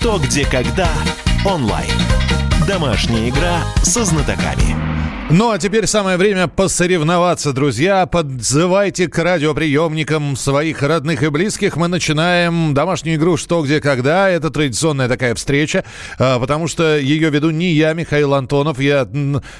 «Что, где, когда» онлайн. Домашняя игра со знатоками. Ну а теперь самое время посоревноваться, друзья. Подзывайте к радиоприемникам своих родных и близких. Мы начинаем домашнюю игру «Что, где, когда». Это традиционная такая встреча, а, потому что ее веду не я, Михаил Антонов. Я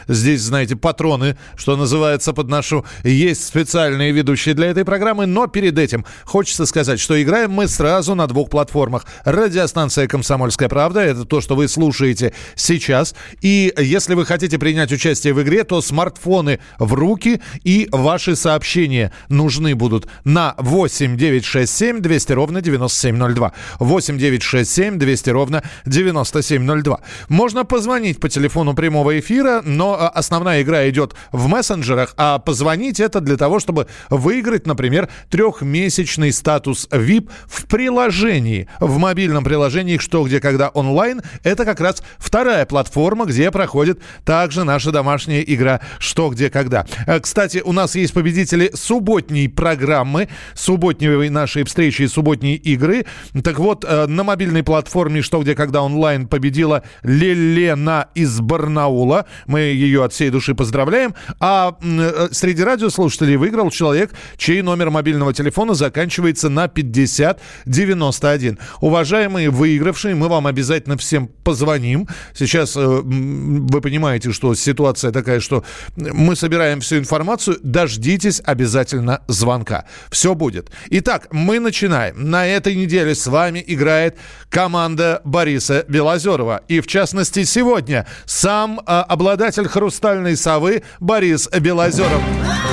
здесь, знаете, патроны, что называется, подношу. Есть специальные ведущие для этой программы, но перед этим хочется сказать, что играем мы сразу на двух платформах. Радиостанция «Комсомольская правда» — это то, что вы слушаете сейчас. И если вы хотите принять участие в игре, Москве, то смартфоны в руки и ваши сообщения нужны будут на 8 967 200 ровно 9702. 8 967 200 ровно 9702. Можно позвонить по телефону прямого эфира, но а, основная игра идет в мессенджерах, а позвонить это для того, чтобы выиграть, например, трехмесячный статус VIP в приложении, в мобильном приложении «Что, где, когда онлайн». Это как раз вторая платформа, где проходит также наша домашняя игра «Что, где, когда». Э, кстати, у нас есть победители субботней программы, субботней нашей встречи и субботней игры. Так вот, э, на мобильной платформе «Что, где, когда» онлайн победила Лелена из Барнаула. Мы ее от всей души поздравляем. А э, среди радиослушателей выиграл человек, чей номер мобильного телефона заканчивается на 5091. Уважаемые выигравшие, мы вам обязательно всем позвоним. Сейчас вы понимаете, что ситуация такая такая, что мы собираем всю информацию, дождитесь обязательно звонка. Все будет. Итак, мы начинаем. На этой неделе с вами играет команда Бориса Белозерова. И в частности сегодня сам э, обладатель хрустальной совы Борис Белозеров.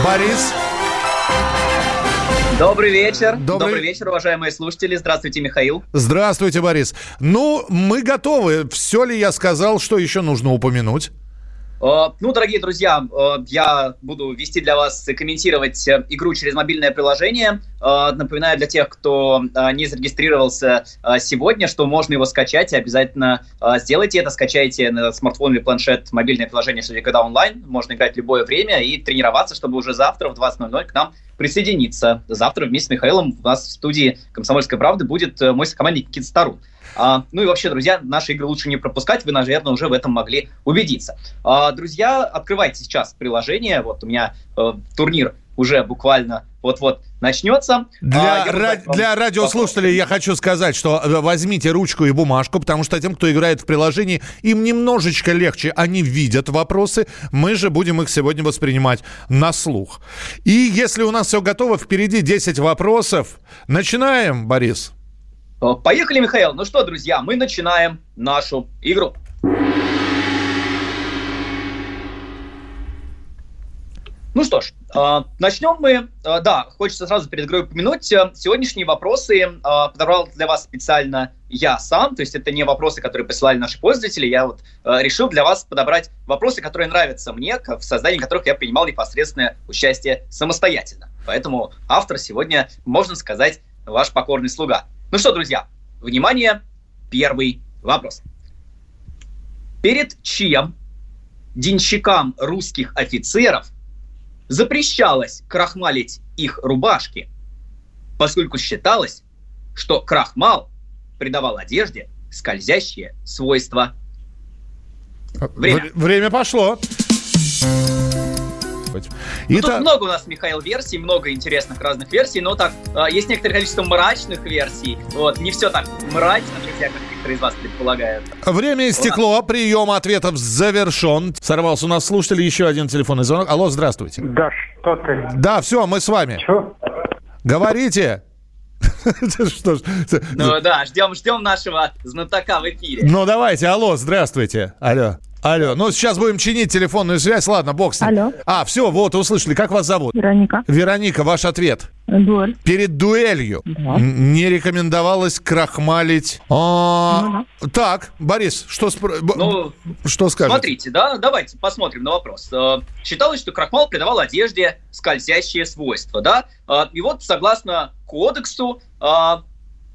Борис... Добрый вечер. Добрый... Добрый вечер, уважаемые слушатели. Здравствуйте, Михаил. Здравствуйте, Борис. Ну, мы готовы. Все ли я сказал, что еще нужно упомянуть? Э, ну, дорогие друзья, э, я буду вести для вас и комментировать э, игру через мобильное приложение. Напоминаю для тех, кто не зарегистрировался сегодня, что можно его скачать, и обязательно сделайте это. Скачайте на смартфон или планшет мобильное приложение «Что когда онлайн». Можно играть любое время и тренироваться, чтобы уже завтра в 20.00 к нам присоединиться. Завтра вместе с Михаилом у нас в студии «Комсомольской правды» будет мой сокомандник Никита Стару. А, ну и вообще, друзья, наши игры лучше не пропускать, вы, наверное, уже в этом могли убедиться. А, друзья, открывайте сейчас приложение, вот у меня э, турнир уже буквально вот-вот начнется. Для, а, ра- для радиослушателей я хочу сказать, что э, возьмите ручку и бумажку, потому что тем, кто играет в приложении, им немножечко легче, они видят вопросы, мы же будем их сегодня воспринимать на слух. И если у нас все готово, впереди 10 вопросов. Начинаем, Борис. Э, поехали, Михаил. Ну что, друзья, мы начинаем нашу игру. Ну что ж, э, начнем мы. Э, да, хочется сразу перед игрой упомянуть. Сегодняшние вопросы подобрал для вас специально я сам. То есть это не вопросы, которые присылали наши пользователи. Я вот решил для вас подобрать вопросы, которые нравятся мне, в создании которых я принимал непосредственное участие самостоятельно. Поэтому автор сегодня, можно сказать, ваш покорный слуга. Ну что, друзья, внимание, первый вопрос. Перед чем денщикам русских офицеров запрещалось крахмалить их рубашки, поскольку считалось, что крахмал придавал одежде скользящие свойства. Время. Время пошло быть. Ну, тут много у нас, Михаил, версий, много интересных разных версий, но так, э, есть некоторое количество мрачных версий, вот, не все так мрачно, друзья, как некоторые из вас предполагают. Время истекло, прием ответов завершен. Сорвался у нас слушатель, еще один телефонный звонок. Алло, здравствуйте. Да что ты? Да, все, мы с вами. Че? Говорите. Что ж. Ну да, ждем, ждем нашего знатока в эфире. Ну давайте, алло, здравствуйте. Алло. Алло, ну сейчас будем чинить телефонную связь. Ладно, бог с ним. Алло. А, все, вот, услышали. Как вас зовут? Вероника. Вероника, ваш ответ. Дуэль. Перед дуэлью да. не рекомендовалось крахмалить. А, ну, Так, Борис, что, спр... ну, что скажете? Смотрите, да, давайте посмотрим на вопрос. Э, считалось, что крахмал придавал одежде скользящие свойства, да? Э, и вот, согласно кодексу, э,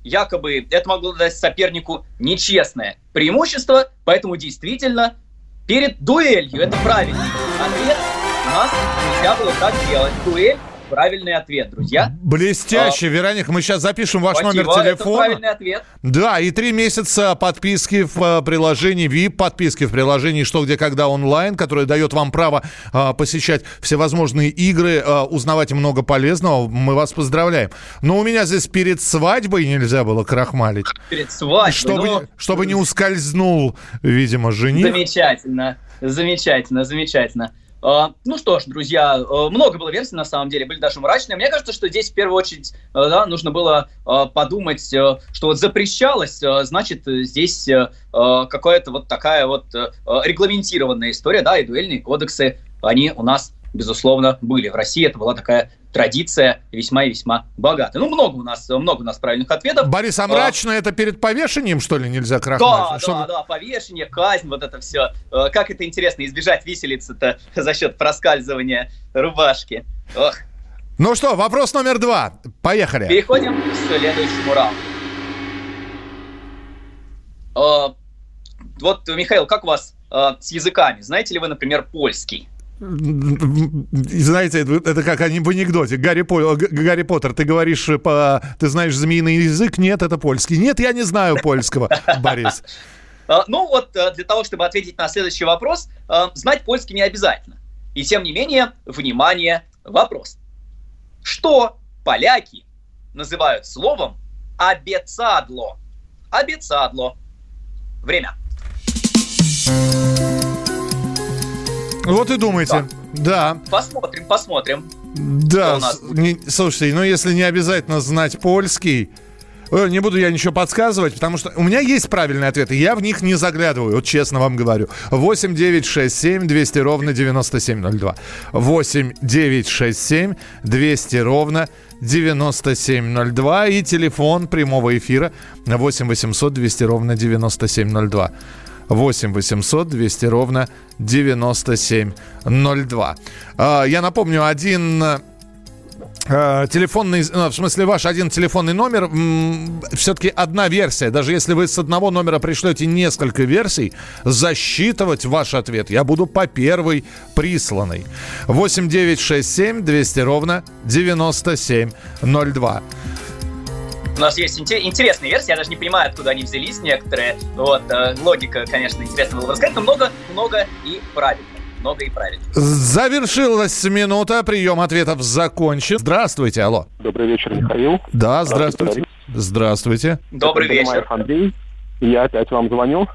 якобы это могло дать сопернику нечестное преимущество, поэтому действительно перед дуэлью. Это правильный ответ. У нас нельзя было так делать. Дуэль правильный ответ, друзья. Блестяще, а, Вероника, мы сейчас запишем ваш спасибо, номер телефона. Это правильный ответ. Да, и три месяца подписки в э, приложении VIP, подписки в приложении «Что, где, когда» онлайн, которое дает вам право а, посещать всевозможные игры, а, узнавать много полезного. Мы вас поздравляем. Но у меня здесь перед свадьбой нельзя было крахмалить. Перед свадьбой? Чтобы, ну... чтобы не ускользнул, видимо, жених. Замечательно, замечательно, замечательно. А, ну что ж, друзья, э, много было версий на самом деле, были даже мрачные. Мне кажется, что здесь в первую очередь э, да, нужно было подумать, что вот запрещалось, значит, здесь какая-то вот такая вот регламентированная история, да, и дуэльные кодексы, они у нас безусловно, были. В России это была такая традиция весьма и весьма богатая. Ну, много у нас, много у нас правильных ответов. Борис, а мрачно а, это перед повешением, что ли, нельзя крахмать? Да, Чтобы... да, да, повешение, казнь, вот это все. Э, как это интересно, избежать виселицы-то за счет проскальзывания рубашки. Ох. Ну что, вопрос номер два. Поехали. Переходим к следующему раунду. Э, вот, Михаил, как у вас э, с языками? Знаете ли вы, например, польский? Знаете, это как в анекдоте. Гарри, По... Гарри Поттер, ты говоришь, по... ты знаешь змеиный язык? Нет, это польский. Нет, я не знаю польского, Борис. А, ну вот, э, для того, чтобы ответить на следующий вопрос, э, знать польский не обязательно. И тем не менее, внимание, вопрос. Что поляки называют словом «обецадло»? Обецадло. Время. Вот и думайте. Да. да. Посмотрим, посмотрим. Да, не, слушайте, ну если не обязательно знать польский, не буду я ничего подсказывать, потому что у меня есть правильные ответы. Я в них не заглядываю, вот честно вам говорю. 8 9 6 7 200 ровно 9702. 8 9 6 7 200 ровно 9702. И телефон прямого эфира 8 800 200 ровно 9702. 8 800 200 ровно 9702. А, я напомню, один а, телефонный, ну, в смысле ваш один телефонный номер, все-таки одна версия. Даже если вы с одного номера пришлете несколько версий, засчитывать ваш ответ я буду по первой присланной. 8 9 6 7 200 ровно 9702. У нас есть интересные версии, я даже не понимаю, откуда они взялись некоторые. Вот, э, логика, конечно, интересно было бы рассказать, но много, много и правильно. Много и правильно. Завершилась минута, прием ответов закончен. Здравствуйте, алло. Добрый вечер, Михаил. Да, здравствуйте. Здравствуйте. Добрый Это вечер. Андрей. Я опять вам звоню.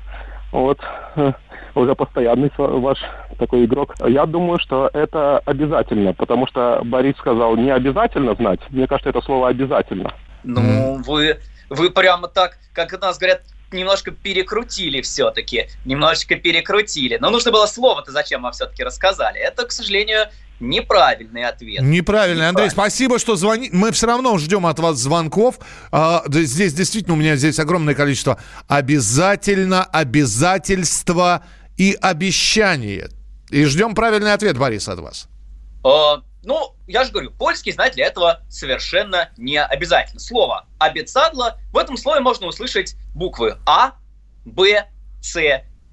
Вот, э, уже постоянный ваш такой игрок. Я думаю, что это обязательно, потому что Борис сказал не обязательно знать. Мне кажется, это слово обязательно. Ну, вы, вы прямо так, как у нас говорят, немножко перекрутили все-таки. Немножечко перекрутили. Но нужно было слово-то зачем вам все-таки рассказали. Это, к сожалению, Неправильный ответ. Неправильный. Андрей, спасибо, что звоните. Мы все равно ждем от вас звонков. А, здесь действительно у меня здесь огромное количество. Обязательно, обязательства и обещание. И ждем правильный ответ, Борис, от вас. А, ну, я же говорю, польский знать для этого совершенно не обязательно. Слово «обецадло» в этом слове можно услышать буквы А, Б, С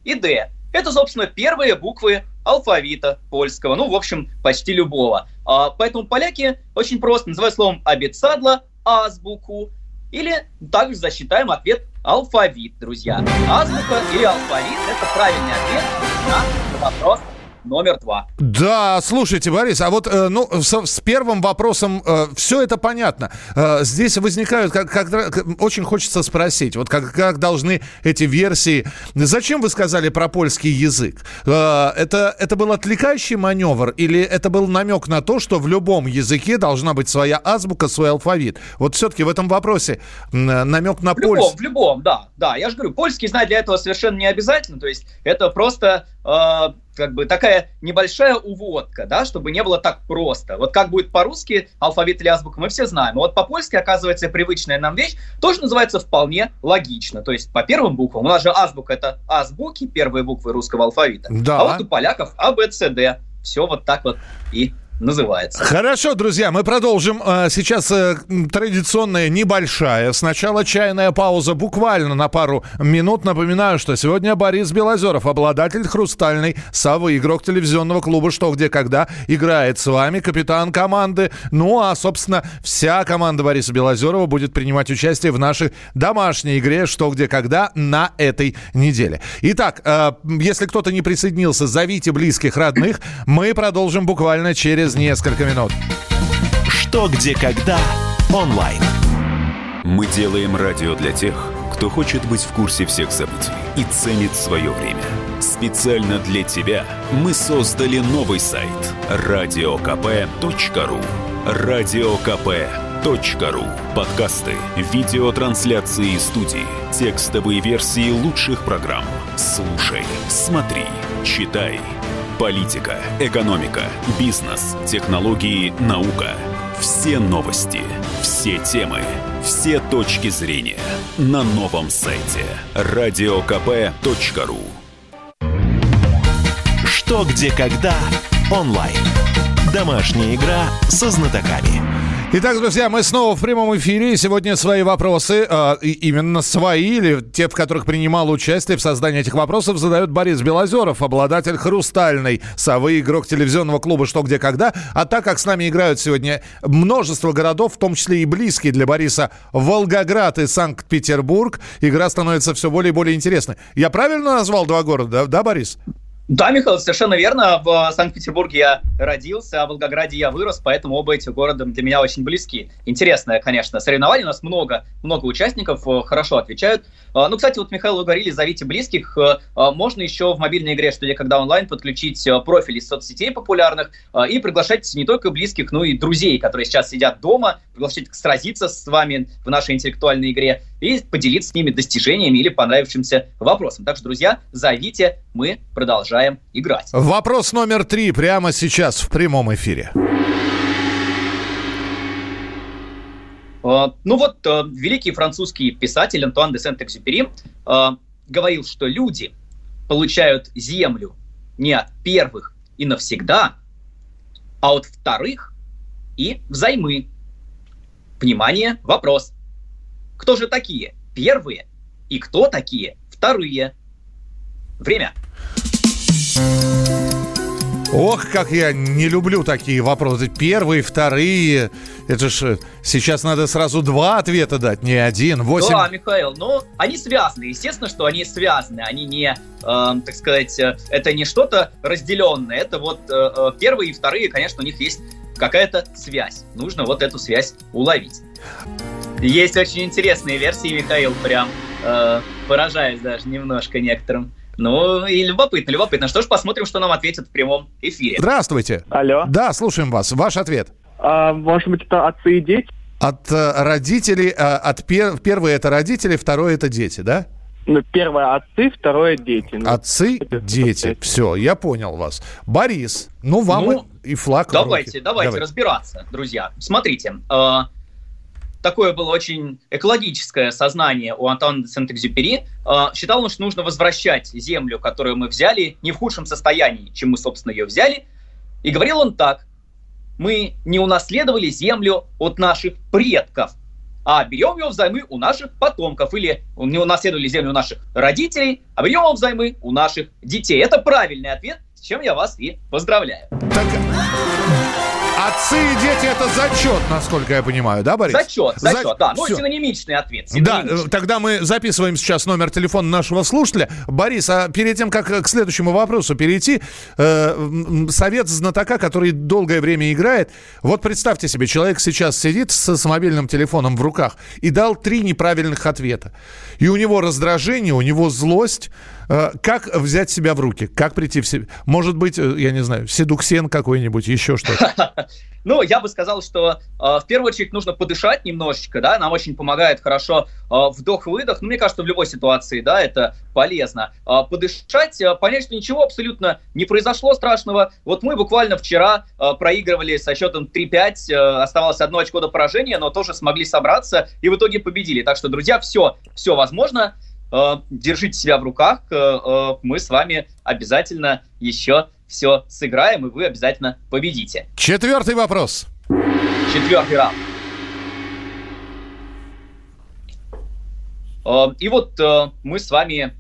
и Д. Это, собственно, первые буквы алфавита польского, ну, в общем, почти любого. А, поэтому поляки очень просто называют словом «обецадло» азбуку, или также засчитаем ответ алфавит, друзья. Азбука или алфавит – это правильный ответ на вопрос номер два. Да, слушайте, Борис, а вот э, ну, с, с первым вопросом э, все это понятно. Э, здесь возникают, как, как, очень хочется спросить, вот как, как должны эти версии... Зачем вы сказали про польский язык? Э, это, это был отвлекающий маневр или это был намек на то, что в любом языке должна быть своя азбука, свой алфавит? Вот все-таки в этом вопросе намек на польский. В любом, да, да. Я же говорю, польский знать для этого совершенно не обязательно. То есть это просто э, как бы такая небольшая уводка, да, чтобы не было так просто. Вот как будет по-русски алфавит или азбука, мы все знаем. вот по-польски, оказывается, привычная нам вещь тоже называется вполне логично. То есть по первым буквам. У нас же азбука — это азбуки, первые буквы русского алфавита. Да. А вот у поляков А, Б, С, Д. Все вот так вот и называется. Хорошо, друзья, мы продолжим. А, сейчас э, традиционная небольшая. Сначала чайная пауза буквально на пару минут. Напоминаю, что сегодня Борис Белозеров, обладатель хрустальной совы, игрок телевизионного клуба «Что, где, когда», играет с вами, капитан команды. Ну, а, собственно, вся команда Бориса Белозерова будет принимать участие в нашей домашней игре «Что, где, когда» на этой неделе. Итак, э, если кто-то не присоединился, зовите близких, родных. Мы продолжим буквально через несколько минут. Что, где, когда онлайн. Мы делаем радио для тех, кто хочет быть в курсе всех событий и ценит свое время. Специально для тебя мы создали новый сайт радиокп.ру радиокп.ру Подкасты, видеотрансляции студии, текстовые версии лучших программ. Слушай, смотри, читай. Политика, экономика, бизнес, технологии, наука. Все новости, все темы, все точки зрения на новом сайте радиокп.ру Что, где, когда онлайн. Домашняя игра со знатоками. Итак, друзья, мы снова в прямом эфире. Сегодня свои вопросы, э, именно свои, или те, в которых принимал участие в создании этих вопросов, задает Борис Белозеров, обладатель «Хрустальной совы», игрок телевизионного клуба «Что, где, когда». А так как с нами играют сегодня множество городов, в том числе и близкие для Бориса Волгоград и Санкт-Петербург, игра становится все более и более интересной. Я правильно назвал два города, да, да Борис? Да, Михаил, совершенно верно. В Санкт-Петербурге я родился, а в Волгограде я вырос, поэтому оба эти города для меня очень близки. Интересное, конечно, соревнование. У нас много, много участников, э, хорошо отвечают. А, ну, кстати, вот, Михаил, вы говорили, зовите близких. Э, а, можно еще в мобильной игре «Что где когда онлайн» подключить э, профили соцсетей популярных и приглашать не только близких, но и друзей, которые сейчас сидят дома, приглашать сразиться с вами в нашей интеллектуальной игре и поделиться с ними достижениями или понравившимся вопросом. Так что, друзья, зовите, мы продолжаем играть. Вопрос номер три прямо сейчас в прямом эфире. Uh, ну вот, uh, великий французский писатель Антуан де Сент-Экзюпери uh, говорил, что люди получают землю не от первых и навсегда, а от вторых и взаймы. Внимание, вопрос. Кто же такие первые и кто такие вторые? Время. Ох, как я не люблю такие вопросы. Первые, вторые. Это ж сейчас надо сразу два ответа дать, не один. Восемь. Да, Михаил, ну, они связаны. Естественно, что они связаны. Они не, э, так сказать, э, это не что-то разделенное. Это вот э, э, первые и вторые, конечно, у них есть какая-то связь. Нужно вот эту связь уловить. Есть очень интересные версии, Михаил, прям э, поражаясь даже немножко некоторым. Ну, и любопытно, любопытно. Что ж, посмотрим, что нам ответят в прямом эфире. Здравствуйте. Алло. Да, слушаем вас. Ваш ответ. А, может быть, это отцы и дети? От э, родителей, э, от пер, первое это родители, второе это дети, да? Ну, первое отцы, второе дети. Ну, Отцы, дети. Все, я понял вас. Борис, ну вам Ну, и флаг в Давайте, руки. давайте Давай. разбираться, друзья. Смотрите, э, такое было очень экологическое сознание у Антуана де Сент-Экзюпери. Э, считал он, что нужно возвращать землю, которую мы взяли, не в худшем состоянии, чем мы, собственно, ее взяли. И говорил он так. Мы не унаследовали землю от наших предков, а берем ее взаймы у наших потомков. Или не унаследовали землю у наших родителей, а берем ее взаймы у наших детей. Это правильный ответ, с чем я вас и поздравляю. Так, отцы и дети это зачет, насколько я понимаю, да, Борис? Зачет, За- зачет, да. Ну, Всё. синонимичный ответ. Да, синонимичный. э, тогда мы записываем сейчас номер телефона нашего слушателя. Борис, а перед тем, как э, к следующему вопросу перейти, э, совет знатока, который долгое время играет. Вот представьте себе, человек сейчас сидит с, с мобильным телефоном в руках и дал три неправильных ответа. И у него раздражение, у него злость. Э, как взять себя в руки? Как прийти в себя? Может быть, э, я не знаю, седуксен какой-нибудь, еще что-то. Ну, я бы сказал, что э, в первую очередь нужно подышать немножечко, да, нам очень помогает хорошо вдох-выдох, ну, мне кажется, в любой ситуации, да, это полезно. Подышать, понять, что ничего абсолютно не произошло страшного. Вот мы буквально вчера проигрывали со счетом 3-5, э, оставалось одно очко до поражения, но тоже смогли собраться и в итоге победили. Так что, друзья, все, все возможно. Э, держите себя в руках, э, э, мы с вами обязательно еще все сыграем, и вы обязательно победите. Четвертый вопрос. Четвертый раунд. И вот мы с вами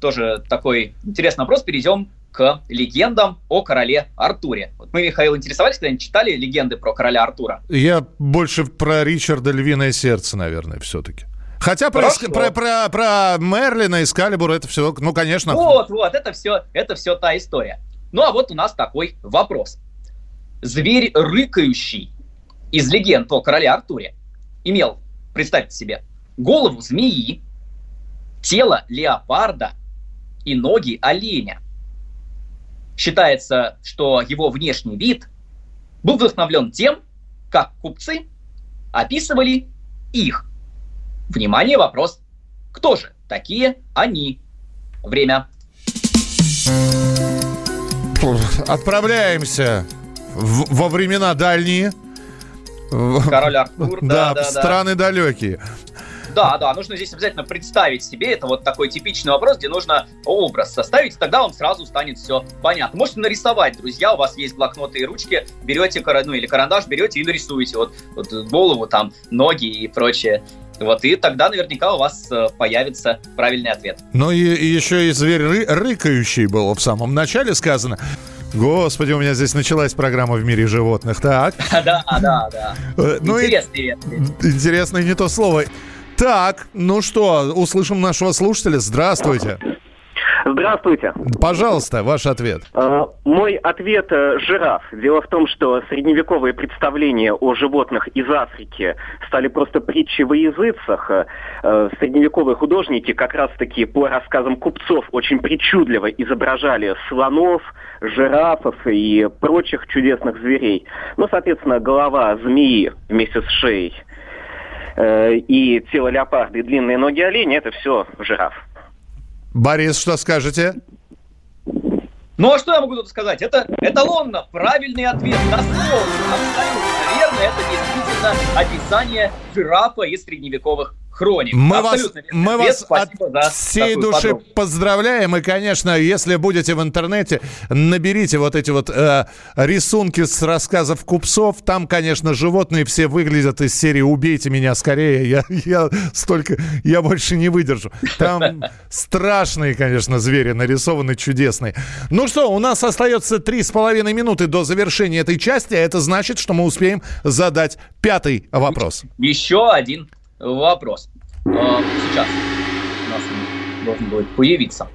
тоже такой интересный вопрос перейдем к легендам о короле Артуре. Вот мы, Михаил, интересовались, когда читали легенды про короля Артура? Я больше про Ричарда Львиное сердце, наверное, все-таки. Хотя про, про, про, про Мерлина, Эскалибур, это все, ну, конечно. Вот, вот, это все, это все та история. Ну, а вот у нас такой вопрос. Зверь рыкающий из легенд о короле Артуре имел, представьте себе, голову змеи, тело леопарда и ноги оленя. Считается, что его внешний вид был вдохновлен тем, как купцы описывали их. Внимание, вопрос. Кто же такие они? Время. Отправляемся в, во времена дальние. Король Артур, да, да, да, страны да. далекие. Да, да, нужно здесь обязательно представить себе, это вот такой типичный вопрос, где нужно образ составить, тогда вам сразу станет все понятно. Можете нарисовать, друзья, у вас есть блокноты и ручки, берете, ну или карандаш, берете и нарисуете вот, вот голову, там, ноги и прочее. Вот, и тогда наверняка у вас э, появится правильный ответ. Ну и, и еще и зверь ры- рыкающий был в самом начале сказано. Господи, у меня здесь началась программа в мире животных. Так. Да, да, да. Э, ну интересно. Интересно не то слово. Так, ну что, услышим нашего слушателя. Здравствуйте. Здравствуйте. Пожалуйста, ваш ответ. А, мой ответ э, – жираф. Дело в том, что средневековые представления о животных из Африки стали просто притчей во языцах. Э, средневековые художники как раз-таки по рассказам купцов очень причудливо изображали слонов, жирафов и прочих чудесных зверей. Ну, соответственно, голова змеи вместе с шеей – Э, и тело леопарда и длинные ноги оленя – это все жираф. Борис, что скажете? Ну а что я могу тут сказать? Это эталонно правильный ответ. Дословно, абсолютно верно. Это действительно описание жирафа из средневековых хроник. Мы вас, мы вас от всей души подробность. поздравляем. И, конечно, если будете в интернете, наберите вот эти вот э, рисунки с рассказов купцов. Там, конечно, животные все выглядят из серии «Убейте меня скорее». Я, я столько... Я больше не выдержу. Там страшные, конечно, звери нарисованы, чудесные. Ну что, у нас остается три с половиной минуты до завершения этой части, а это значит, что мы успеем задать пятый вопрос. Еще один вопрос. А, сейчас у нас должен будет появиться.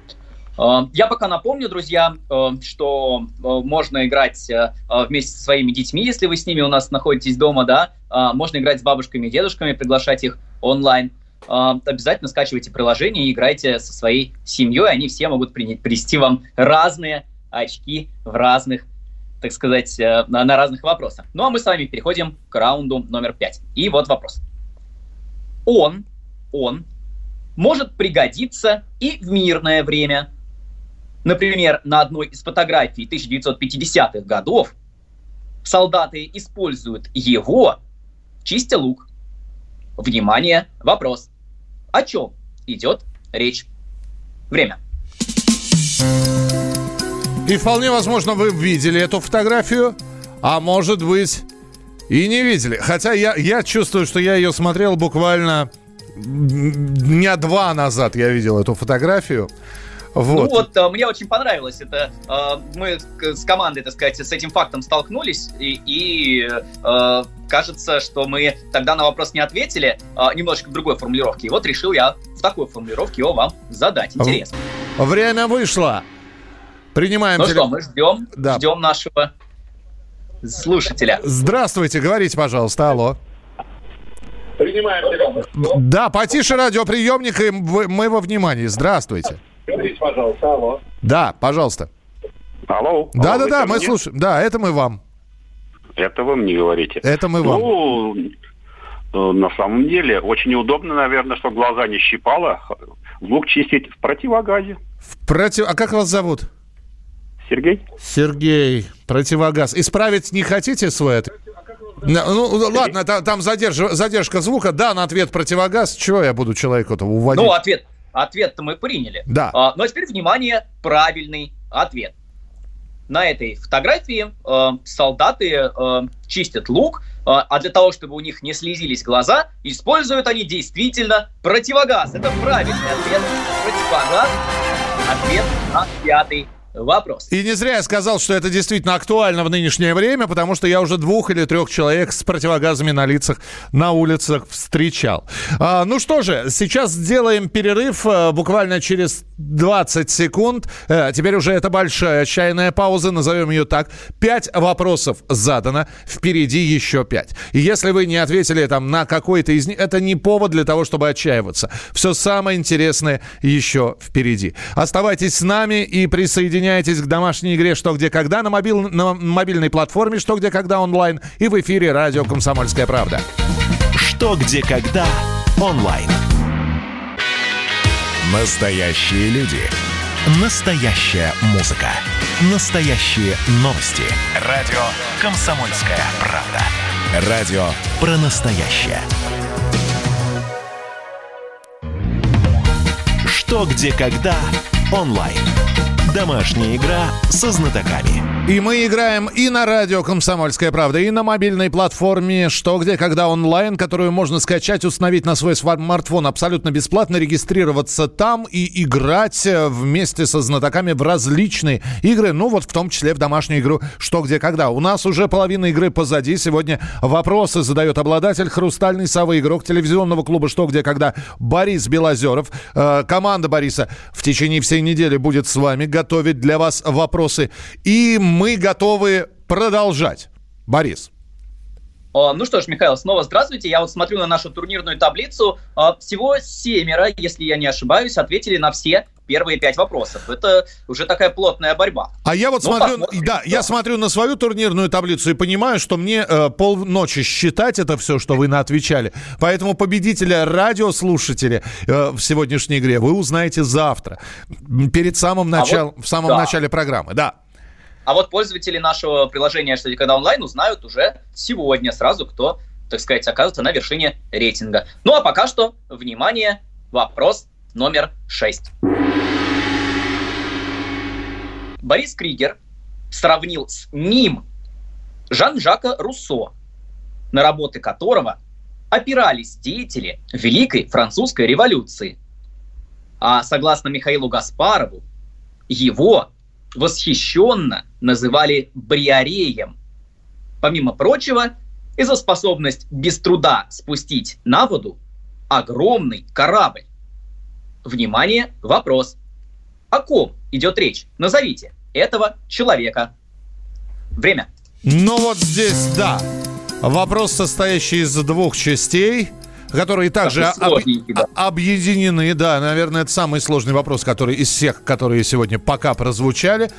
А, я пока напомню, друзья, а, что можно играть вместе со своими детьми, если вы с ними у нас находитесь дома, да, можно играть с бабушками и дедушками, приглашать их онлайн. Обязательно скачивайте приложение и играйте со своей семьей, они все могут принести вам разные очки в разных так сказать, на разных вопросах. Ну а мы с вами переходим к раунду номер пять. И вот вопрос он, он может пригодиться и в мирное время. Например, на одной из фотографий 1950-х годов солдаты используют его, чистя лук. Внимание, вопрос. О чем идет речь? Время. И вполне возможно, вы видели эту фотографию, а может быть, и не видели. Хотя я, я чувствую, что я ее смотрел буквально дня два назад я видел эту фотографию. Вот. Ну вот, э, мне очень понравилось это. Э, мы с командой, так сказать, с этим фактом столкнулись, и, и э, кажется, что мы тогда на вопрос не ответили, немножечко в другой формулировке. И вот решил я в такой формулировке его вам задать. Интересно. Время вышло. Принимаем. Ну теле... что, мы ждем, да. ждем нашего слушателя. Здравствуйте, говорите, пожалуйста, алло. Принимаем Да, потише радиоприемник, и мы во внимании. Здравствуйте. Говорите, пожалуйста, алло. Да, пожалуйста. Алло. Да, алло, да, да, мы мне? слушаем. Да, это мы вам. Это вы мне говорите. Это мы вам. Ну, э, на самом деле, очень удобно, наверное, что глаза не щипало. Лук чистить в противогазе. В против... А как вас зовут? Сергей. Сергей, противогаз. Исправить не хотите свой ответ? Ну, ладно, там, там задерж, задержка звука. Да, на ответ противогаз. Чего я буду человеку-то уводить? Ну, ответ, ответ-то мы приняли. Да. А, ну, а теперь, внимание, правильный ответ. на этой фотографии э, солдаты э, чистят лук, э, а для того, чтобы у них не слезились глаза, используют они действительно противогаз. Это правильный ответ. Противогаз. Ответ на пятый вопрос. И не зря я сказал, что это действительно актуально в нынешнее время, потому что я уже двух или трех человек с противогазами на лицах на улицах встречал. А, ну что же, сейчас сделаем перерыв а, буквально через 20 секунд. А, теперь уже это большая чайная пауза, назовем ее так. Пять вопросов задано, впереди еще пять. И если вы не ответили там на какой-то из них, это не повод для того, чтобы отчаиваться. Все самое интересное еще впереди. Оставайтесь с нами и присоединяйтесь присоединяйтесь к домашней игре «Что, где, когда» на, мобил... на мобильной платформе «Что, где, когда» онлайн и в эфире радио «Комсомольская правда». «Что, где, когда» онлайн. Настоящие люди. Настоящая музыка. Настоящие новости. Радио «Комсомольская правда». Радио про настоящее. «Что, где, когда» онлайн. Домашняя игра со знатоками. И мы играем и на радио «Комсомольская правда», и на мобильной платформе «Что, где, когда онлайн», которую можно скачать, установить на свой смартфон абсолютно бесплатно, регистрироваться там и играть э, вместе со знатоками в различные игры, ну вот в том числе в домашнюю игру «Что, где, когда». У нас уже половина игры позади. Сегодня вопросы задает обладатель «Хрустальной совы», игрок телевизионного клуба «Что, где, когда» Борис Белозеров. Э, команда Бориса в течение всей недели будет с вами готовить для вас вопросы. И мы готовы продолжать. Борис. Ну что ж, Михаил, снова здравствуйте. Я вот смотрю на нашу турнирную таблицу. А, всего семеро, если я не ошибаюсь, ответили на все первые пять вопросов. Это уже такая плотная борьба. А я вот ну, смотрю, да, что. я смотрю на свою турнирную таблицу и понимаю, что мне э, полночи считать это все, что вы на отвечали. Поэтому победителя радиослушателя э, в сегодняшней игре вы узнаете завтра, перед самым началом, а вот, в самом да. начале программы. Да. А вот пользователи нашего приложения «Что когда онлайн» узнают уже сегодня сразу, кто, так сказать, оказывается на вершине рейтинга. Ну а пока что, внимание, вопрос номер 6. Борис Кригер сравнил с ним Жан-Жака Руссо, на работы которого опирались деятели Великой Французской революции. А согласно Михаилу Гаспарову, его восхищенно называли бриареем. Помимо прочего, и за способность без труда спустить на воду огромный корабль. Внимание, вопрос. О ком идет речь? Назовите этого человека. Время. Ну вот здесь, да. Вопрос, состоящий из двух частей которые также об, да. объединены. Да, наверное, это самый сложный вопрос, который из всех, которые сегодня пока прозвучали.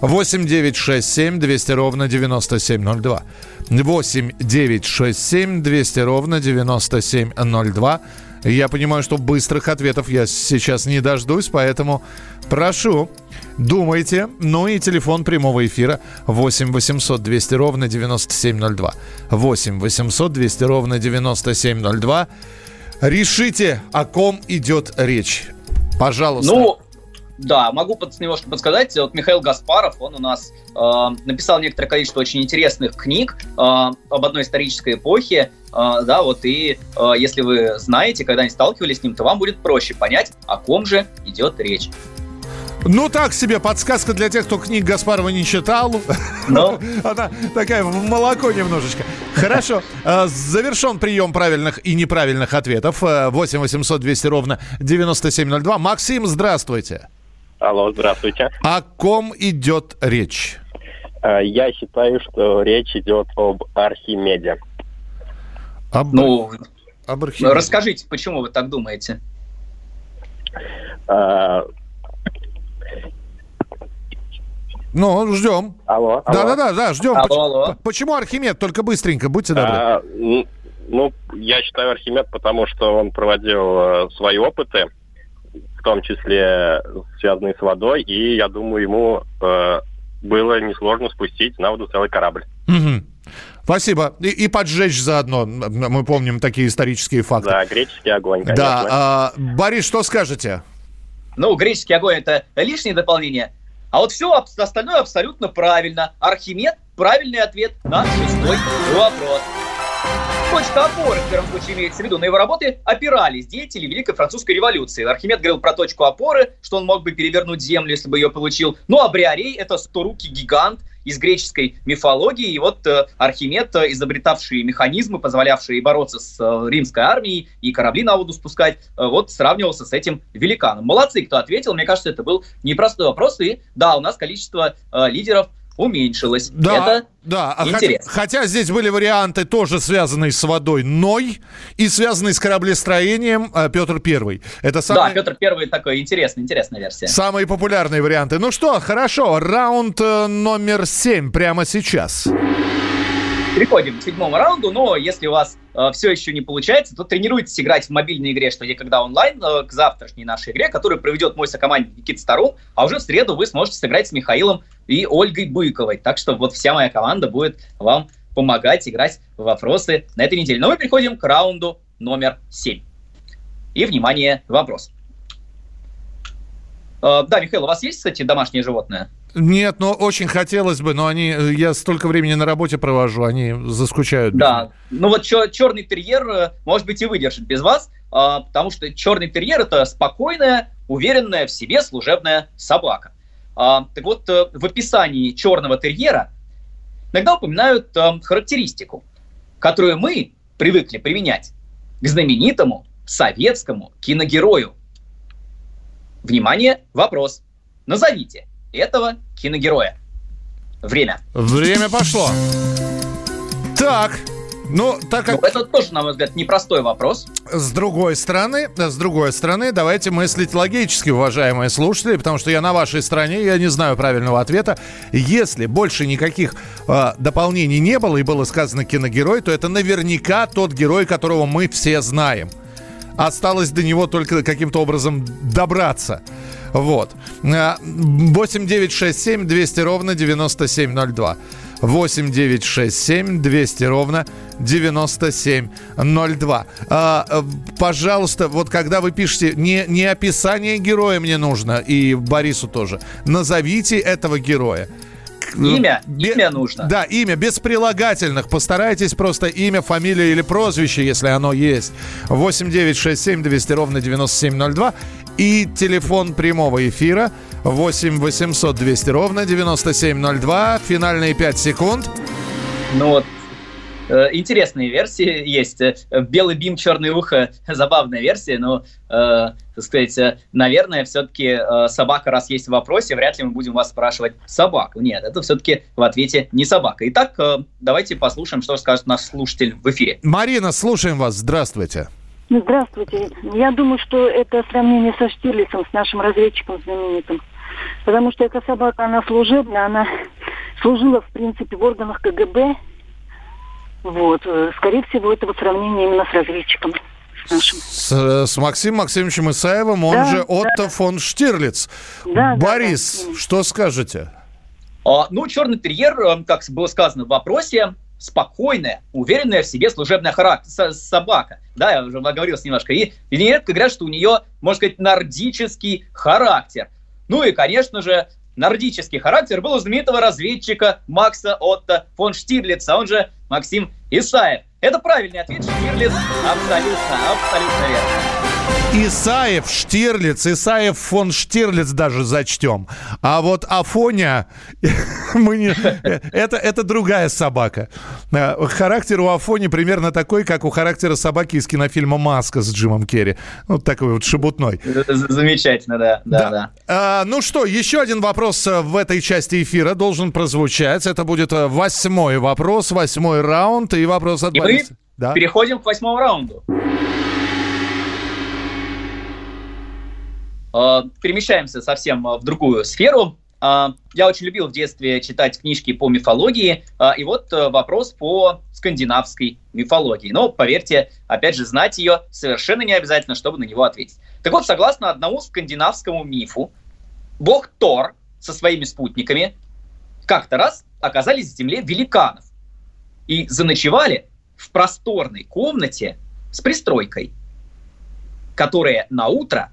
8 9 6 7 200 ровно 9702. 8 9 6 7 200 ровно 9702. Я понимаю, что быстрых ответов я сейчас не дождусь, поэтому прошу, думайте. Ну и телефон прямого эфира 8 800 200 ровно 9702. 8 800 200 ровно 9702. Решите, о ком идет речь. Пожалуйста. Ну, да, могу под, немножко подсказать. Вот Михаил Гаспаров, он у нас э, написал некоторое количество очень интересных книг э, об одной исторической эпохе. Э, да, вот и э, если вы знаете, когда не сталкивались с ним, то вам будет проще понять, о ком же идет речь. Ну, так себе подсказка для тех, кто книг Гаспарова не читал. Но? Ну? Она такая в молоко немножечко. Хорошо. Э, завершен прием правильных и неправильных ответов. 8 800 200 ровно 9702. Максим, здравствуйте. Алло, здравствуйте. О ком идет речь? Э, я считаю, что речь идет об Архимеде. Об... Ну, об Архимеде. расскажите, почему вы так думаете? А... Ну, ждем. Алло. Да, да, да, да, ждем. Алло, почему, алло. почему Архимед? Только быстренько, будьте добры. А, ну, я считаю Архимед, потому что он проводил э, свои опыты в том числе связанные с водой, и я думаю, ему э, было несложно спустить на воду целый корабль. Угу. Спасибо. И, и поджечь заодно. Мы помним такие исторические факты. Да, греческий огонь, конечно. Да. А, Борис, что скажете? Ну, греческий огонь – это лишнее дополнение. А вот все остальное абсолютно правильно. Архимед – правильный ответ на шестой вопрос. Точка опоры, в первом случае имеется в виду, на его работы опирались деятели Великой Французской революции. Архимед говорил про точку опоры, что он мог бы перевернуть землю, если бы ее получил. Ну, а Бриарей – это сторукий гигант из греческой мифологии. И вот э, Архимед, э, изобретавший механизмы, позволявшие бороться с э, римской армией и корабли на воду спускать, э, вот сравнивался с этим великаном. Молодцы, кто ответил. Мне кажется, это был непростой вопрос. И да, у нас количество э, лидеров уменьшилось. Да, Это да. А интересно. Хотя, здесь были варианты тоже связанные с водой Ной и связанные с кораблестроением э, Петр Первый. Это самые, Да, Петр Первый такой интересный, интересная версия. самые популярные варианты. Ну что, хорошо, раунд э, номер семь прямо сейчас. Переходим к седьмому раунду, но если у вас э, все еще не получается, то тренируйтесь играть в мобильной игре «Что, где, когда онлайн» э, к завтрашней нашей игре, которую проведет мой сокомандник Никита Старун, а уже в среду вы сможете сыграть с Михаилом и Ольгой Быковой. Так что вот вся моя команда будет вам помогать играть в вопросы на этой неделе. Но мы переходим к раунду номер семь. И, внимание, вопрос. Э, да, Михаил, у вас есть, кстати, домашнее животное? Нет, но очень хотелось бы, но они, э, я столько времени на работе провожу, они заскучают. Да, ну вот чё- черный терьер, э, может быть, и выдержит без вас, а, потому что черный терьер это спокойная, уверенная в себе служебная собака. А, так вот, э, в описании черного терьера иногда упоминают э, характеристику, которую мы привыкли применять к знаменитому советскому киногерою. Внимание, вопрос. Назовите этого киногероя. Время. Время пошло. Так, ну, так как... Ну, это тоже, на мой взгляд, непростой вопрос. С другой стороны, с другой стороны, давайте мыслить логически, уважаемые слушатели, потому что я на вашей стороне, я не знаю правильного ответа. Если больше никаких э, дополнений не было и было сказано киногерой, то это наверняка тот герой, которого мы все знаем. Осталось до него только каким-то образом добраться. Вот. А, 8 9 6 7 200 ровно 9702. 8 9 6 7 200 ровно 9702. А, э, пожалуйста, вот когда вы пишете, не, не описание героя мне нужно, и Борису тоже, назовите этого героя. Имя, Бе- имя нужно. Да, имя, без прилагательных. Постарайтесь просто имя, фамилия или прозвище, если оно есть. 8 9 6 7 200 ровно 9702. И телефон прямого эфира 8 800 200 ровно 9702. Финальные 5 секунд. Ну вот, э, интересные версии есть. Э, Белый бим, черное ухо, забавная версия, но, э, так сказать, э, наверное, все-таки собака, раз есть в вопросе, вряд ли мы будем вас спрашивать собаку. Нет, это все-таки в ответе не собака. Итак, давайте послушаем, что скажет наш слушатель в эфире. Марина, слушаем вас. Здравствуйте. Здравствуйте. Я думаю, что это сравнение со Штирлицем, с нашим разведчиком знаменитым. Потому что эта собака, она служебная, она служила, в принципе, в органах КГБ. Вот. Скорее всего, это вот сравнение именно с разведчиком нашим. С, с Максимом Максимовичем Исаевым, он Да, же да. Отто фон Штирлиц. Да, да, Борис, да. что скажете? А, ну, черный терьер, э, как было сказано в вопросе, спокойная, уверенная в себе служебная характер, со- собака. Да, я уже оговорился немножко. И, нередко говорят, что у нее, можно сказать, нордический характер. Ну и, конечно же, нордический характер был у знаменитого разведчика Макса Отто фон Штирлица, он же Максим Исаев. Это правильный ответ, Штирлиц. Абсолютно, абсолютно верно. Исаев, Штирлиц, Исаев фон Штирлиц даже зачтем. А вот Афоня, мы не, это, это другая собака. Э, Характер у Афони примерно такой, как у характера собаки из кинофильма «Маска» с Джимом Керри. Вот такой вот шебутной. Замечательно, да, да, да. А, ну что, еще один вопрос э, в этой части эфира должен прозвучать. Это будет э, восьмой вопрос, восьмой раунд и вопрос от И мы Бориса. Да. переходим к восьмому раунду. Перемещаемся совсем э, в другую сферу. Э, Я очень любил в детстве читать книжки по мифологии, э, и вот э, вопрос по скандинавской мифологии. Но, поверьте, опять же, знать ее совершенно не обязательно, чтобы на него ответить. Так вот, согласно одному скандинавскому мифу, бог Тор со своими спутниками как-то раз оказались в земле великанов и заночевали в просторной комнате с пристройкой, которые на утро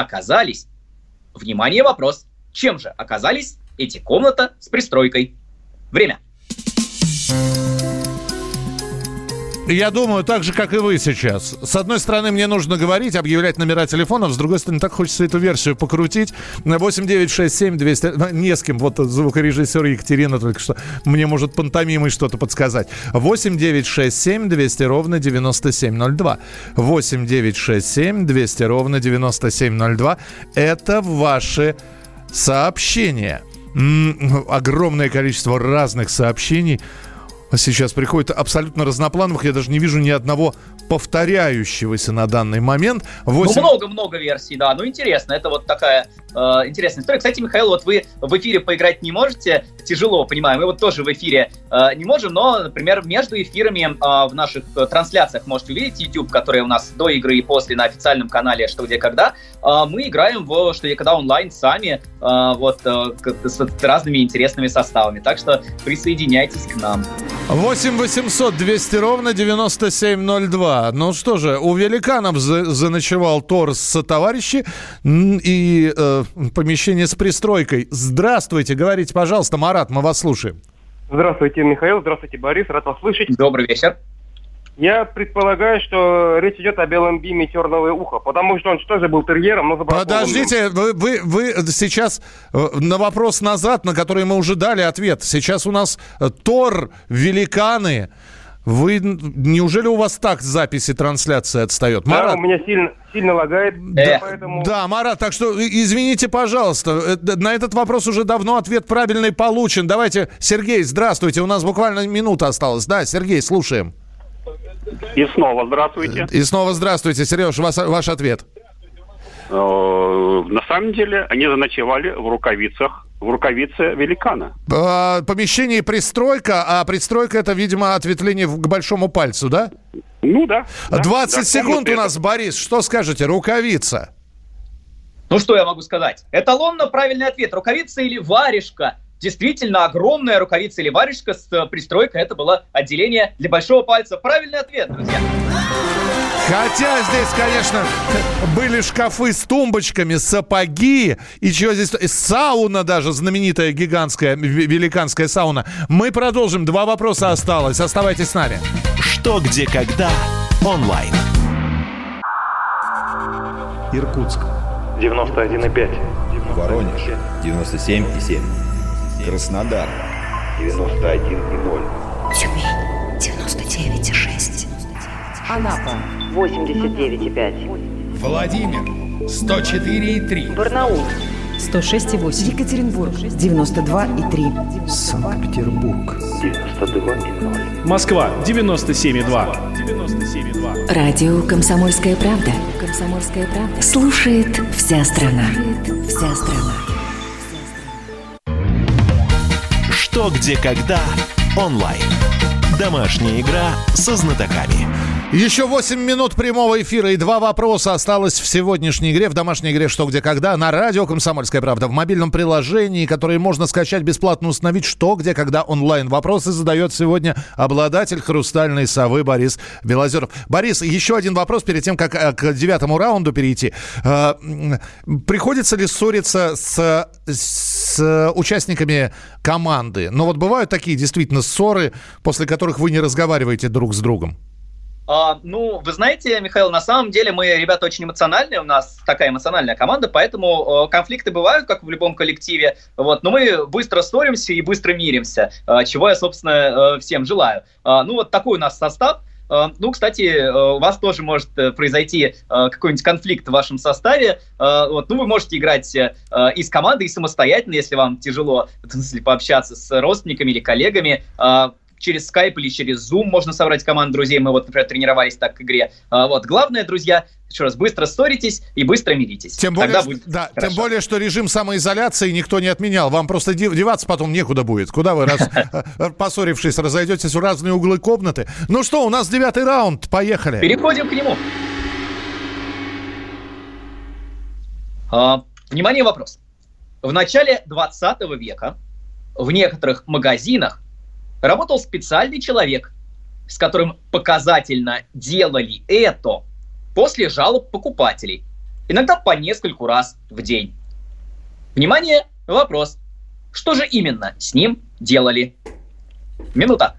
оказались, внимание, вопрос, Чем же оказались эти комната с пристройкой? Время. Я думаю, так же, как и вы сейчас. С одной стороны, мне нужно говорить, объявлять номера телефонов, с другой стороны, так хочется эту версию покрутить. 8967 200... Ну, не с кем, вот звукорежиссер Екатерина только что мне может пантомимой что-то подсказать. 8967 200 ровно 9702. 8967 200 ровно 9702. Это ваши сообщения. М-м, огромное количество разных сообщений сейчас приходит абсолютно разноплановых. Я даже не вижу ни одного повторяющегося на данный момент. 8... Ну, много-много версий, да. Ну, интересно. Это вот такая э, интересная история. Кстати, Михаил, вот вы в эфире поиграть не можете. Тяжело, понимаю. Мы вот тоже в эфире э, не можем, но, например, между эфирами э, в наших э, трансляциях можете увидеть YouTube, который у нас до игры и после на официальном канале «Что, где, когда». Э, мы играем в «Что, где, когда» онлайн сами, э, вот, э, с, с разными интересными составами. Так что присоединяйтесь к нам. 8 800 200 ровно 9702. Ну что же, у великанов за заночевал Тор с товарищи и э, помещение с пристройкой. Здравствуйте, говорите, пожалуйста, Марат, мы вас слушаем. Здравствуйте, Михаил, здравствуйте, Борис, рад вас слышать. Добрый вечер. Я предполагаю, что речь идет о белом биме черного уха, потому что он что же был терьером, но Подождите, вы, вы, вы сейчас э, на вопрос назад, на который мы уже дали ответ. Сейчас у нас э, Тор, великаны. Вы неужели у вас так записи трансляции отстает? Марат? Да, у меня сильно, сильно лагает. Да, поэтому... да, Марат, так что извините, пожалуйста, на этот вопрос уже давно ответ правильный получен. Давайте, Сергей, здравствуйте, у нас буквально минута осталась. Да, Сергей, слушаем. И снова здравствуйте. И снова здравствуйте. Сереж, ваш, ваш ответ. Э, на самом деле, они заночевали в рукавицах в рукавице великана. А, помещение пристройка, а пристройка это, видимо, ответвление к большому пальцу, да? Ну да. 20 да, секунд у нас, Борис. Что скажете? Рукавица. Ну что я могу сказать? Эталонно правильный ответ. Рукавица или варежка? Действительно, огромная рукавица или варежка с э, пристройкой. Это было отделение для большого пальца. Правильный ответ, друзья. Хотя здесь, конечно, были шкафы с тумбочками, сапоги и чего здесь... Сауна даже, знаменитая гигантская, великанская сауна. Мы продолжим. Два вопроса осталось. Оставайтесь с нами. Что, где, когда. Онлайн. Иркутск. 91,5. Воронеж. 97,7. Краснодар. 91,0. Тюмень. 99,6. Анапа. 89,5. Владимир. 104,3. Барнаул. 106,8. Екатеринбург. 92,3. Санкт-Петербург. 92,0. Москва. 97,2. 97,2. Радио «Комсомольская правда». «Комсомольская правда». Слушает вся страна. Слушает вся страна. Что, где, когда. Онлайн. Домашняя игра со знатоками. Еще 8 минут прямого эфира и два вопроса осталось в сегодняшней игре, в домашней игре «Что, где, когда» на радио «Комсомольская правда» в мобильном приложении, которое можно скачать бесплатно, установить «Что, где, когда» онлайн. Вопросы задает сегодня обладатель «Хрустальной совы» Борис Белозеров. Борис, еще один вопрос перед тем, как э, к девятому раунду перейти. Э, приходится ли ссориться с, с участниками команды? Но вот бывают такие действительно ссоры, после которых вы не разговариваете друг с другом? А, ну, вы знаете, Михаил, на самом деле мы, ребята, очень эмоциональные, у нас такая эмоциональная команда, поэтому э, конфликты бывают, как в любом коллективе, вот, но мы быстро ссоримся и быстро миримся, э, чего я, собственно, э, всем желаю. Э, ну, вот такой у нас состав. Uh, ну, кстати, uh, у вас тоже может uh, произойти какой-нибудь конфликт в вашем составе. Вот, ну, вы можете играть и с командой, и самостоятельно, если вам тяжело, в смысле, пообщаться с родственниками или коллегами через Skype или через Zoom можно собрать команду друзей. Мы вот, например, тренировались так к игре. А, вот. Главное, друзья, еще раз, быстро ссоритесь и быстро миритесь. Тем более, что, да, тем более, что режим самоизоляции никто не отменял. Вам просто деваться потом некуда будет. Куда вы, раз, э, поссорившись, разойдетесь в разные углы комнаты? Ну что, у нас девятый раунд. Поехали. Переходим к нему. А, внимание, вопрос. В начале 20 века в некоторых магазинах работал специальный человек, с которым показательно делали это после жалоб покупателей, иногда по нескольку раз в день. Внимание, вопрос. Что же именно с ним делали? Минута.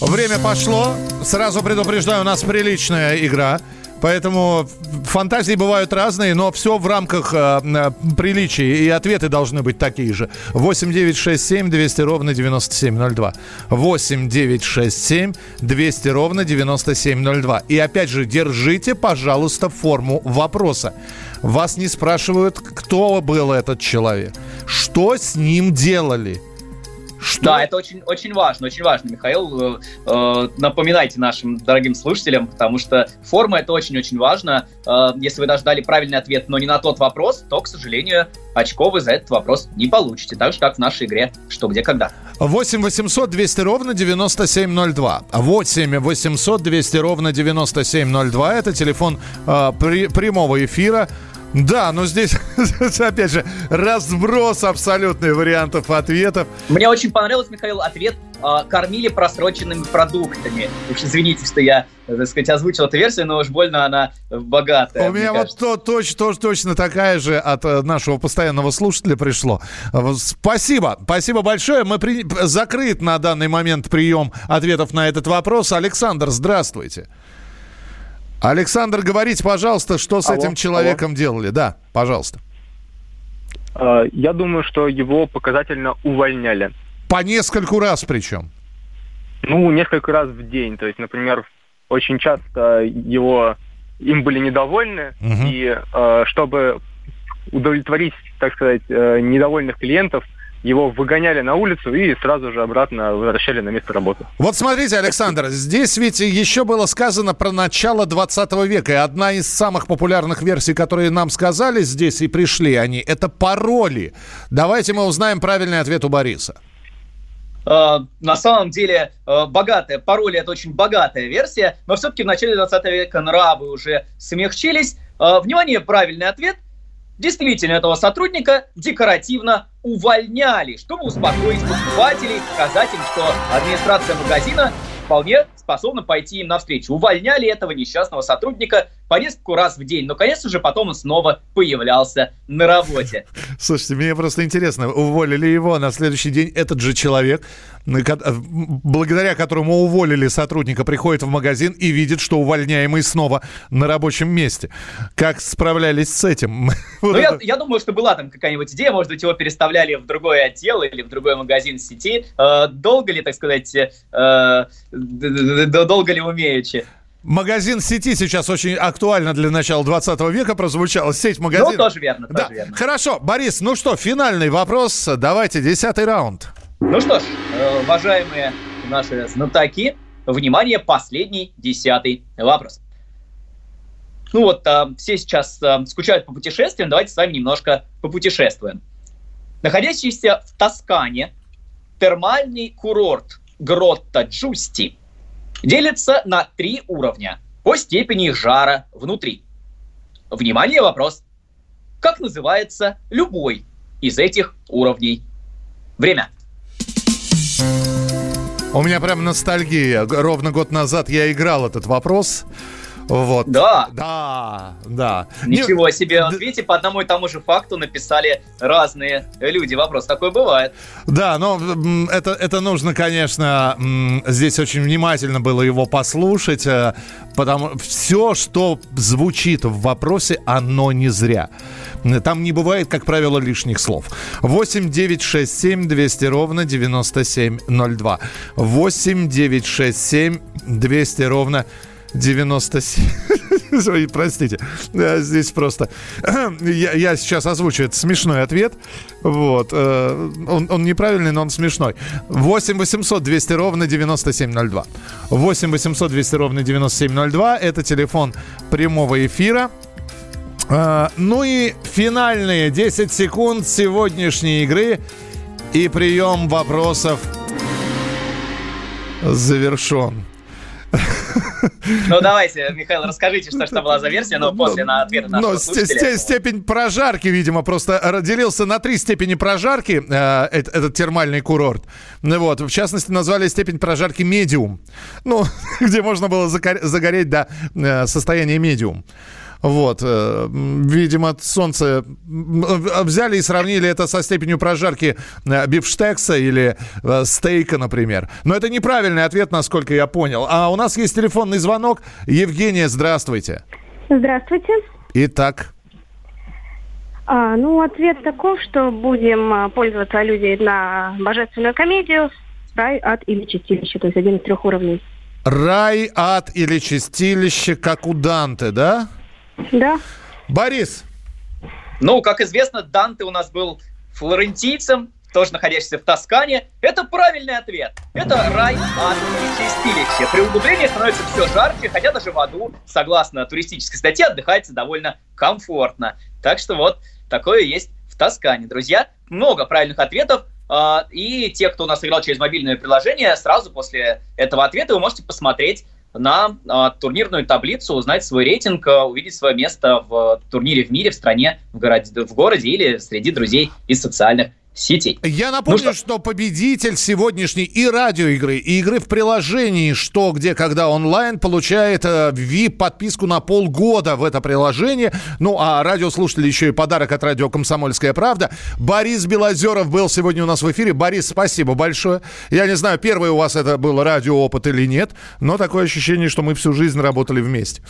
Время пошло. Сразу предупреждаю, у нас приличная игра. Поэтому фантазии бывают разные, но все в рамках э, э приличия. И ответы должны быть такие же. 8 9 6 7 200 ровно 9702. 8 9 6 7 200 ровно 9702. И опять же, держите, пожалуйста, форму вопроса. Вас не спрашивают, кто был этот человек. Что с ним делали? Что? Да, это очень, очень важно, очень важно, Михаил. Э, э, напоминайте нашим дорогим слушателям, потому что форма это очень-очень важно. Э, если вы даже дали правильный ответ, но не на тот вопрос, то, к сожалению, очков вы за этот вопрос не получите. Так же, как в нашей игре «Что, где, когда». 8 800 200 ровно 9702. 8 800 200 ровно 9702. Это телефон э, при, прямого эфира. Да, но здесь, опять же, разброс абсолютных вариантов ответов. Мне очень понравился, Михаил, ответ э, «кормили просроченными продуктами». Уж извините, что я, так сказать, озвучил эту версию, но уж больно она богатая. У меня вот то, точ, то, точно такая же от э, нашего постоянного слушателя пришло. Спасибо, спасибо большое. Мы при... закрыт на данный момент прием ответов на этот вопрос. Александр, здравствуйте. Александр, говорите, пожалуйста, что с алло, этим человеком алло. делали? Да, пожалуйста. А, я думаю, что его показательно увольняли. По нескольку раз причем? Ну, несколько раз в день. То есть, например, очень часто его им были недовольны, угу. и э, чтобы удовлетворить, так сказать, э, недовольных клиентов, его выгоняли на улицу и сразу же обратно возвращали на место работы. Вот смотрите, Александр, здесь ведь еще было сказано про начало 20 века. И одна из самых популярных версий, которые нам сказали здесь и пришли они, это пароли. Давайте мы узнаем правильный ответ у Бориса. Uh, на самом деле uh, богатая, пароли это очень богатая версия, но все-таки в начале 20 века нравы уже смягчились. Uh, внимание, правильный ответ – Действительно, этого сотрудника декоративно увольняли, чтобы успокоить покупателей, показать им, что администрация магазина вполне способна пойти им навстречу. Увольняли этого несчастного сотрудника по нескольку раз в день. Но, конечно же, потом он снова появлялся на работе. Слушайте, мне просто интересно, уволили его, а на следующий день этот же человек, благодаря которому уволили сотрудника, приходит в магазин и видит, что увольняемый снова на рабочем месте. Как справлялись с этим? Ну, я, я думаю, что была там какая-нибудь идея, может быть, его переставляли в другой отдел или в другой магазин сети. Э, долго ли, так сказать, э, долго ли умеючи? Магазин сети сейчас очень актуально для начала 20 века прозвучал. Сеть магазинов. Ну, тоже верно, тоже да. верно. Хорошо, Борис, ну что, финальный вопрос. Давайте, десятый раунд. Ну что ж, э, уважаемые наши знатоки, внимание, последний, десятый вопрос. Ну вот, э, все сейчас э, скучают по путешествиям, давайте с вами немножко попутешествуем. Находящийся в Тоскане термальный курорт Гротта Джусти – делится на три уровня по степени жара внутри. Внимание, вопрос. Как называется любой из этих уровней? Время. У меня прям ностальгия. Ровно год назад я играл этот вопрос. Вот. Да. Да, да. Ничего Не... себе. Вот видите, по одному и тому же факту написали разные люди. Вопрос такой бывает. Да, но это, это нужно, конечно, здесь очень внимательно было его послушать, э, потому все, что звучит в вопросе, оно не зря. Там не бывает, как правило, лишних слов. 8 9 6 7 200 ровно 9702. 8 9 6 7 200 ровно 97. Простите, здесь просто... Я, сейчас озвучу этот смешной ответ. Вот. Э, он, он неправильный, но он смешной. 8 800 200 ровно 9702. 8 800 200 ровно 9702. Это телефон прямого эфира. Э, ну и финальные 10 секунд сегодняшней игры. И прием вопросов завершен. Ну, давайте, Михаил, расскажите, что, что была за версия, но после на ответ нашего но слушателя. степень прожарки, видимо, просто разделился на три степени прожарки э, этот термальный курорт. Ну вот, в частности, назвали степень прожарки медиум. Ну, где можно было загореть до э, состояния медиум. Вот, э, видимо, солнце взяли и сравнили это со степенью прожарки э, бифштекса или э, стейка, например. Но это неправильный ответ, насколько я понял. А у нас есть телефонный звонок. Евгения, здравствуйте. Здравствуйте. Итак. А, ну, ответ таков, что будем а, пользоваться аллюзией на божественную комедию «Рай, ад или чистилище», то есть один из трех уровней. Рай, ад или чистилище, как у Данте, да? Да. Борис. Ну, как известно, Данте у нас был флорентийцем, тоже находящийся в Тоскане. Это правильный ответ. Это рай, ад и чистилище. При углублении становится все жарче, хотя даже в аду, согласно туристической статье, отдыхается довольно комфортно. Так что вот такое есть в Тоскане. Друзья, много правильных ответов. А, и те, кто у нас играл через мобильное приложение, сразу после этого ответа вы можете посмотреть на а, турнирную таблицу, узнать свой рейтинг, а, увидеть свое место в турнире в мире, в стране, в городе, в городе или среди друзей из социальных сетей. Я напомню, ну, что... что победитель сегодняшней и радиоигры, и игры в приложении «Что, где, когда онлайн» получает э, VIP-подписку на полгода в это приложение. Ну, а радиослушатели еще и подарок от радио «Комсомольская правда». Борис Белозеров был сегодня у нас в эфире. Борис, спасибо большое. Я не знаю, первый у вас это был радиоопыт или нет, но такое ощущение, что мы всю жизнь работали вместе.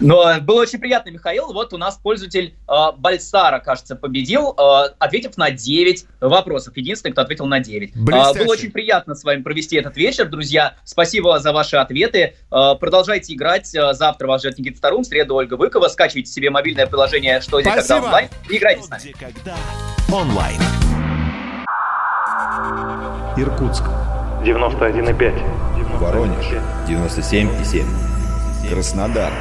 Но было очень приятно, Михаил. Вот у нас пользователь э, Бальсара, кажется, победил, э, ответив на 9 вопросов. Единственный, кто ответил на 9. А, было очень приятно с вами провести этот вечер, друзья. Спасибо за ваши ответы. А, продолжайте играть. А, завтра вас ждет Никита Старун, в среду Ольга Быкова. Скачивайте себе мобильное приложение «Что, где, когда онлайн» и играйте с нами. когда онлайн. Иркутск. 91,5. Воронеж. 97,7. Краснодар.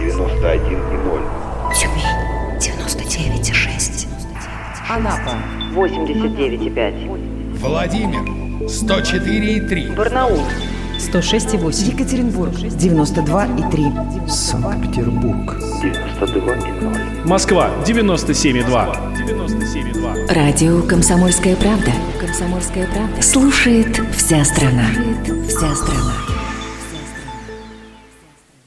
91,0. Тюмень. 99,6. Анапа 89,5. Владимир 104,3. Барнаул 106,8. Екатеринбург 92,3. Санкт-Петербург 92,0. Москва 97,2. 97,2. Радио «Комсомольская правда». «Комсомольская правда». Слушает вся страна. Слушает вся страна.